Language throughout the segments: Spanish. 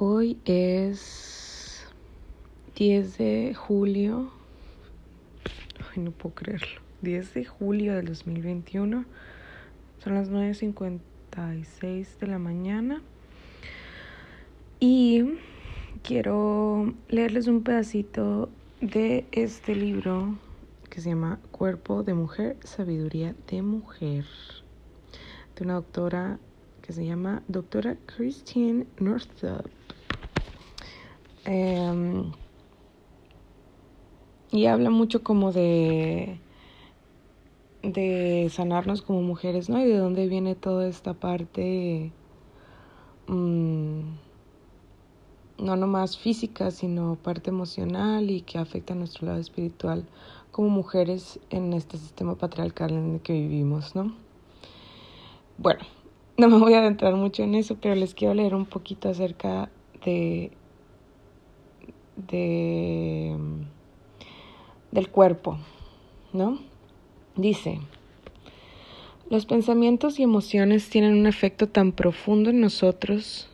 Hoy es 10 de julio. Ay, no puedo creerlo. 10 de julio del 2021. Son las 9.56 de la mañana. Y quiero leerles un pedacito de este libro que se llama Cuerpo de Mujer, Sabiduría de Mujer. De una doctora que se llama doctora Christine Northup. Em, y habla mucho como de de sanarnos como mujeres, ¿no? Y de dónde viene toda esta parte mmm, no nomás física, sino parte emocional y que afecta a nuestro lado espiritual como mujeres en este sistema patriarcal en el que vivimos, ¿no? Bueno, no me voy a adentrar mucho en eso, pero les quiero leer un poquito acerca de de, del cuerpo, ¿no? Dice, los pensamientos y emociones tienen un efecto tan profundo en nosotros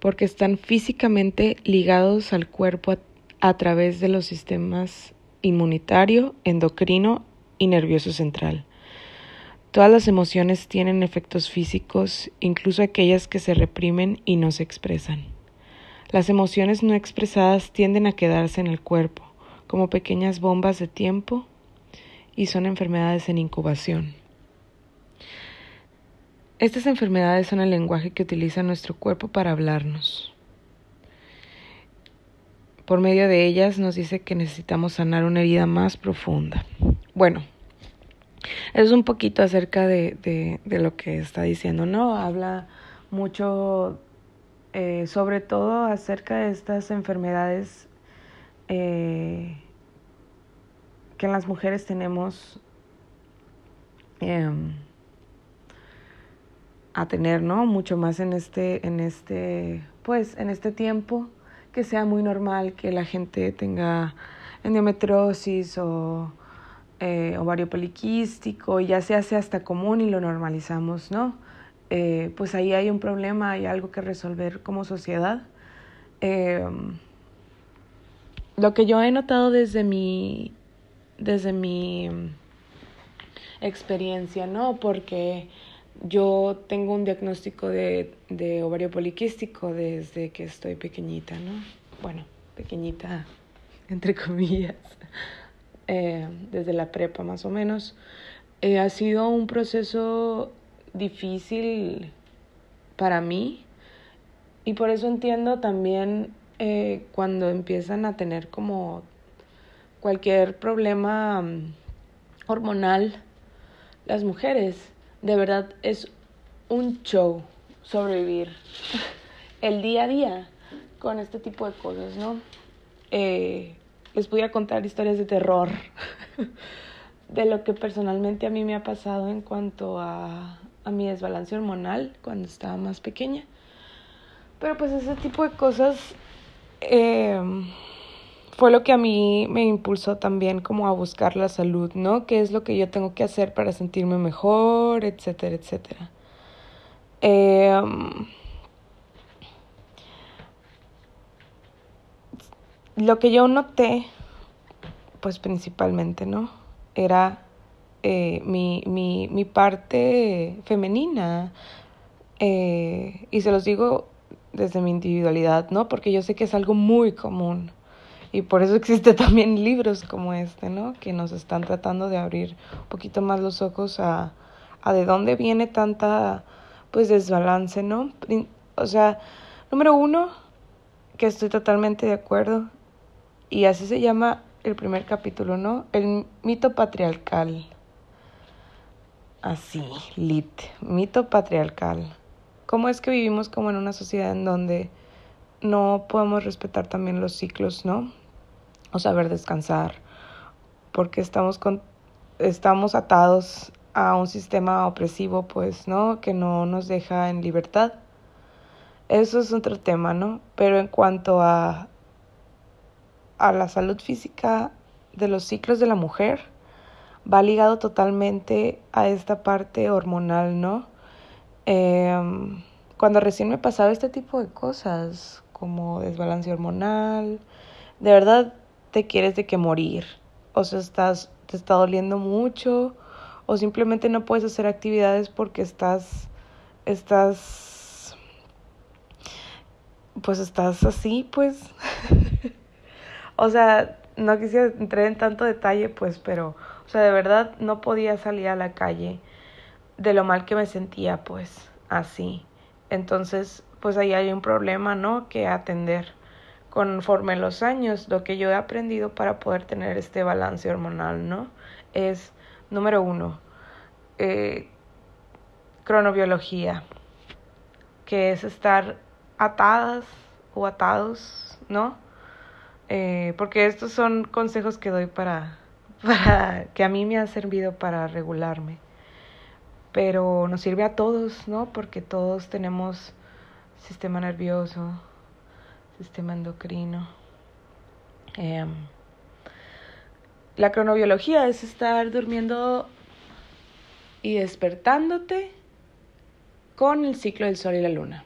porque están físicamente ligados al cuerpo a, a través de los sistemas inmunitario, endocrino y nervioso central. Todas las emociones tienen efectos físicos, incluso aquellas que se reprimen y no se expresan. Las emociones no expresadas tienden a quedarse en el cuerpo, como pequeñas bombas de tiempo, y son enfermedades en incubación. Estas enfermedades son el lenguaje que utiliza nuestro cuerpo para hablarnos. Por medio de ellas nos dice que necesitamos sanar una herida más profunda. Bueno, es un poquito acerca de, de, de lo que está diciendo, ¿no? Habla mucho eh, sobre todo acerca de estas enfermedades eh, que las mujeres tenemos eh, a tener, ¿no? Mucho más en este, en este, pues, en este tiempo, que sea muy normal que la gente tenga endometriosis o eh, ovario poliquístico, ya se hace hasta común y lo normalizamos, ¿no? Eh, pues ahí hay un problema, hay algo que resolver como sociedad. Eh, lo que yo he notado desde mi, desde mi experiencia, ¿no? Porque yo tengo un diagnóstico de, de ovario poliquístico desde que estoy pequeñita, ¿no? Bueno, pequeñita, entre comillas, eh, desde la prepa más o menos. Eh, ha sido un proceso difícil para mí. Y por eso entiendo también eh, cuando empiezan a tener como cualquier problema um, hormonal las mujeres de verdad es un show sobrevivir el día a día con este tipo de cosas no eh, les voy a contar historias de terror de lo que personalmente a mí me ha pasado en cuanto a a mi desbalance hormonal cuando estaba más pequeña. Pero pues ese tipo de cosas eh, fue lo que a mí me impulsó también como a buscar la salud, ¿no? ¿Qué es lo que yo tengo que hacer para sentirme mejor, etcétera, etcétera? Eh, lo que yo noté, pues principalmente, ¿no? Era eh, mi, mi, mi, parte femenina. Eh, y se los digo desde mi individualidad, ¿no? Porque yo sé que es algo muy común. Y por eso existen también libros como este, ¿no? Que nos están tratando de abrir un poquito más los ojos a, a de dónde viene tanta, pues, desbalance, ¿no? O sea, número uno, que estoy totalmente de acuerdo, y así se llama el primer capítulo, ¿no? El mito patriarcal así, lit, mito patriarcal. ¿Cómo es que vivimos como en una sociedad en donde no podemos respetar también los ciclos, ¿no? O saber descansar, porque estamos con, estamos atados a un sistema opresivo, pues, ¿no? Que no nos deja en libertad. Eso es otro tema, ¿no? Pero en cuanto a a la salud física de los ciclos de la mujer, va ligado totalmente a esta parte hormonal, ¿no? Eh, cuando recién me pasaba este tipo de cosas como desbalance hormonal, de verdad te quieres de que morir, o sea, estás, te está doliendo mucho, o simplemente no puedes hacer actividades porque estás, estás, pues estás así, pues, o sea, no quisiera entrar en tanto detalle, pues, pero, o sea, de verdad no podía salir a la calle de lo mal que me sentía, pues, así. Entonces, pues ahí hay un problema, ¿no? Que atender conforme los años. Lo que yo he aprendido para poder tener este balance hormonal, ¿no? Es, número uno, eh, cronobiología, que es estar atadas o atados, ¿no? Eh, porque estos son consejos que doy para, que a mí me ha servido para regularme pero nos sirve a todos, ¿no? Porque todos tenemos sistema nervioso, sistema endocrino. Em, la cronobiología es estar durmiendo y despertándote con el ciclo del sol y la luna.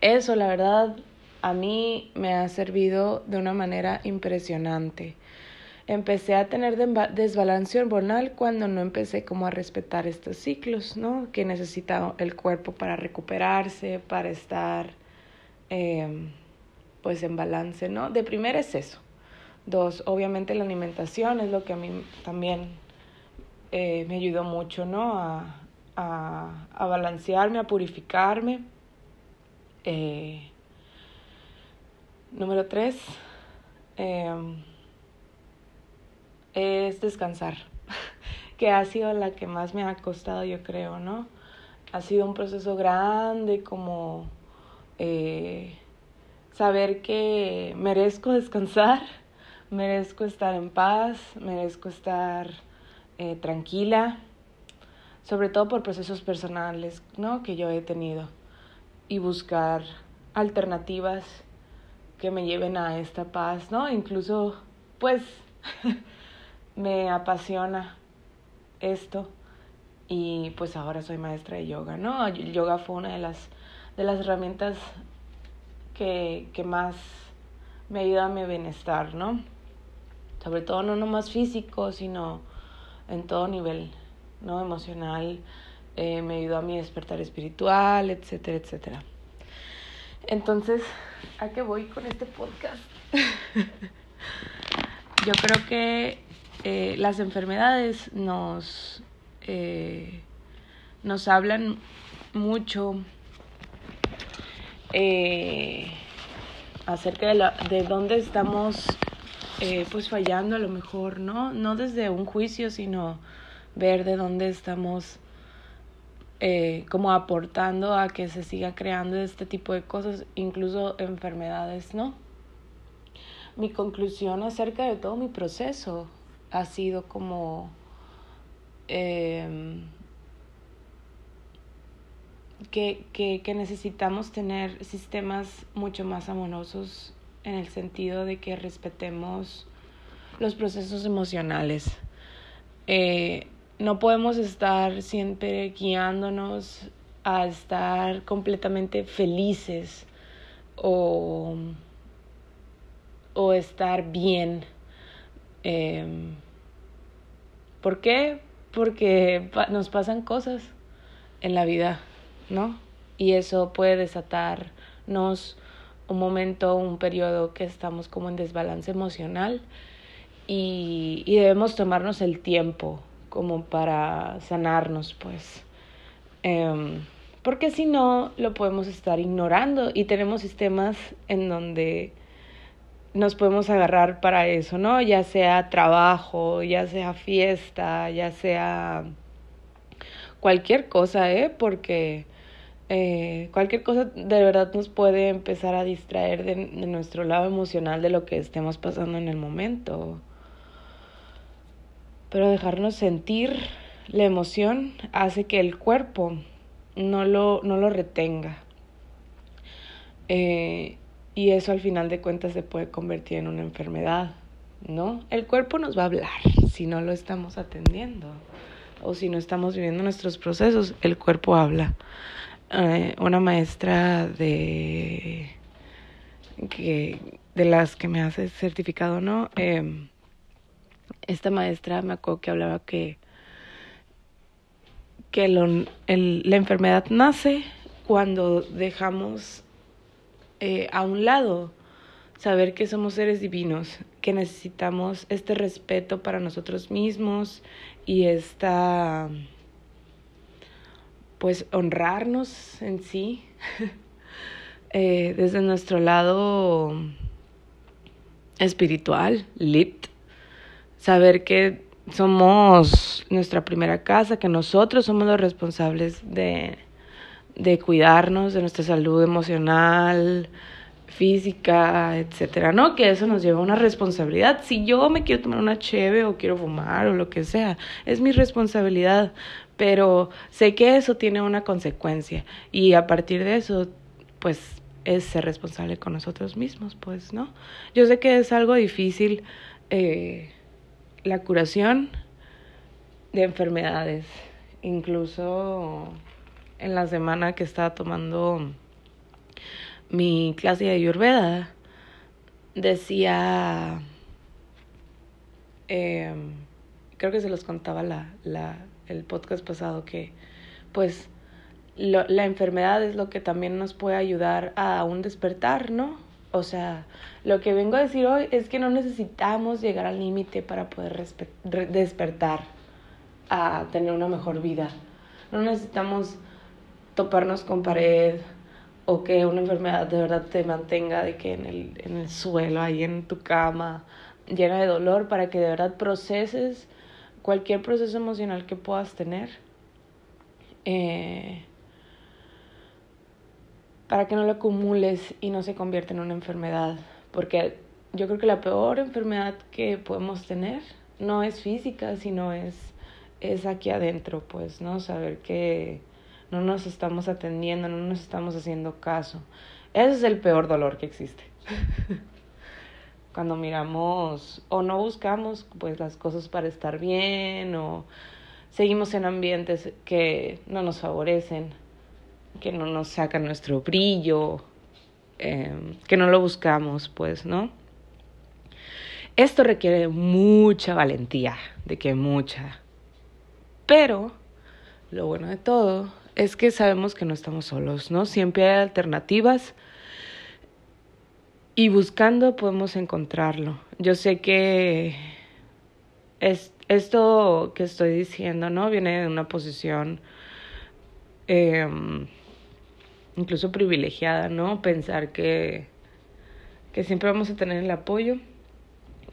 Eso, la verdad, a mí me ha servido de una manera impresionante empecé a tener desbalance hormonal cuando no empecé como a respetar estos ciclos, ¿no? Que necesita el cuerpo para recuperarse, para estar em, pues en balance, ¿no? De primera es eso. Dos, obviamente la alimentación es lo que a mí también eh, me ayudó mucho, ¿no? A, a, a balancearme, a purificarme. Eh, número tres, eh, es descansar, que ha sido la que más me ha costado, yo creo, ¿no? Ha sido un proceso grande como eh, saber que merezco descansar, merezco estar en paz, merezco estar eh, tranquila, sobre todo por procesos personales, ¿no? Que yo he tenido y buscar alternativas que me lleven a esta paz, ¿no? Incluso, pues, me apasiona esto y pues ahora soy maestra de yoga, ¿no? El yoga fue una de las, de las herramientas que, que más me ayuda a mi bienestar, ¿no? Sobre todo no nomás físico, sino en todo nivel, ¿no? Emocional, eh, me ayudó a mi despertar espiritual, etcétera, etcétera. Entonces, ¿a qué voy con este podcast? Yo creo que eh, las enfermedades nos, eh, nos hablan mucho eh, acerca de, la, de dónde estamos pues fallando a lo mejor, ¿no? No desde un juicio, sino ver de dónde estamos como aportando a que se siga creando este tipo de cosas, incluso enfermedades, ¿no? Mi conclusión acerca de todo mi proceso ha sido como em, que, que, que, necesitamos tener sistemas mucho más amorosos en el sentido de que respetemos los procesos emocionales. Eh, no podemos estar siempre guiándonos a estar completamente felices o, o estar bien. Eh, ¿Por qué? Porque nos pasan cosas en la vida, ¿no? Y eso puede desatarnos un momento, un periodo que estamos como en desbalance emocional y, y debemos tomarnos el tiempo como para sanarnos, pues. Eh, porque si no, lo podemos estar ignorando y tenemos sistemas en donde nos podemos agarrar para eso, ¿no? Ya sea trabajo, ya sea fiesta, ya sea cualquier cosa, ¿eh? Porque eh, cualquier cosa de verdad nos puede empezar a distraer de, nuestro lado emocional de lo que estemos pasando en el momento. Pero dejarnos sentir la emoción hace que el cuerpo no lo, no lo retenga. Eh, y eso al final de cuentas se puede convertir en una enfermedad, ¿no? El cuerpo nos va a hablar si no lo estamos atendiendo o si no estamos viviendo nuestros procesos, el cuerpo habla. Eh, una maestra de, que, de las que me hace certificado, ¿no? Eh, esta maestra me acuerdo que hablaba que, que el, la enfermedad nace cuando dejamos eh, a un lado saber que somos seres divinos, que necesitamos este respeto para nosotros mismos y esta, pues, honrarnos en sí, eh, desde nuestro lado espiritual, lit, saber que somos nuestra primera casa, que nosotros somos los responsables de, de cuidarnos, de nuestra salud emocional, física, etcétera, ¿no? Que eso nos lleva a una responsabilidad. Si yo me quiero tomar una cheve o quiero fumar o lo que sea, es mi responsabilidad, pero sé que eso tiene una consecuencia y a partir de eso, pues es ser responsable con nosotros mismos, pues, ¿no? Yo sé que es algo difícil eh, la curación de enfermedades, incluso en la semana que estaba tomando mi clase de Ayurveda, decía, em, creo que se los contaba la, la, el podcast pasado, que pues lo, la enfermedad es lo que también nos puede ayudar a un despertar, ¿no? O sea, lo que vengo a decir hoy es que no necesitamos llegar al límite para poder despertar a tener una mejor vida. No necesitamos toparnos con pared o que una enfermedad de verdad te mantenga de que en el, en el suelo, ahí en tu cama, llena de dolor, para que de verdad proceses cualquier proceso emocional que puedas tener. Eh, para que no lo acumules y no se convierta en una enfermedad. Porque yo creo que la peor enfermedad que podemos tener no es física, sino es, es aquí adentro, pues, ¿no? Saber que no nos estamos atendiendo, no nos estamos haciendo caso. Ese es el peor dolor que existe. Cuando miramos o no buscamos pues las cosas para estar bien o seguimos en ambientes que no nos favorecen que no nos saca nuestro brillo, em, que no lo buscamos, pues, ¿no? Esto requiere mucha valentía, de que mucha. Pero lo bueno de todo es que sabemos que no estamos solos, ¿no? Siempre hay alternativas y buscando podemos encontrarlo. Yo sé que es, esto que estoy diciendo, ¿no? Viene de una posición eh, incluso privilegiada, ¿no? Pensar que, que siempre vamos a tener el apoyo.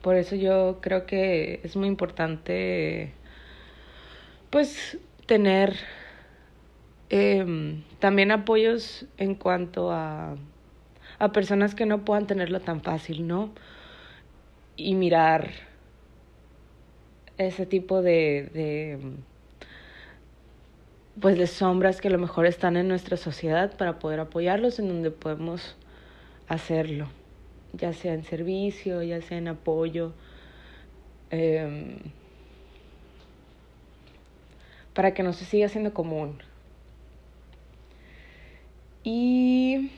Por eso yo creo que es muy importante, pues, tener eh, también apoyos en cuanto a, a personas que no puedan tenerlo tan fácil, ¿no? Y mirar ese tipo de, de pues de sombras que a lo mejor están en nuestra sociedad para poder apoyarlos en donde podemos hacerlo, ya sea en servicio, ya sea en apoyo, eh, para que no se siga siendo común. Y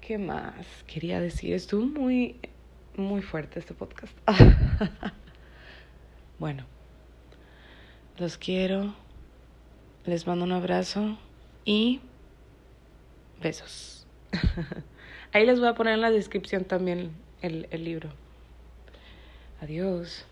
qué más quería decir, estuvo muy muy fuerte este podcast. bueno, los quiero. Les mando un abrazo y besos. Ahí les voy a poner en la descripción también el, el libro. Adiós.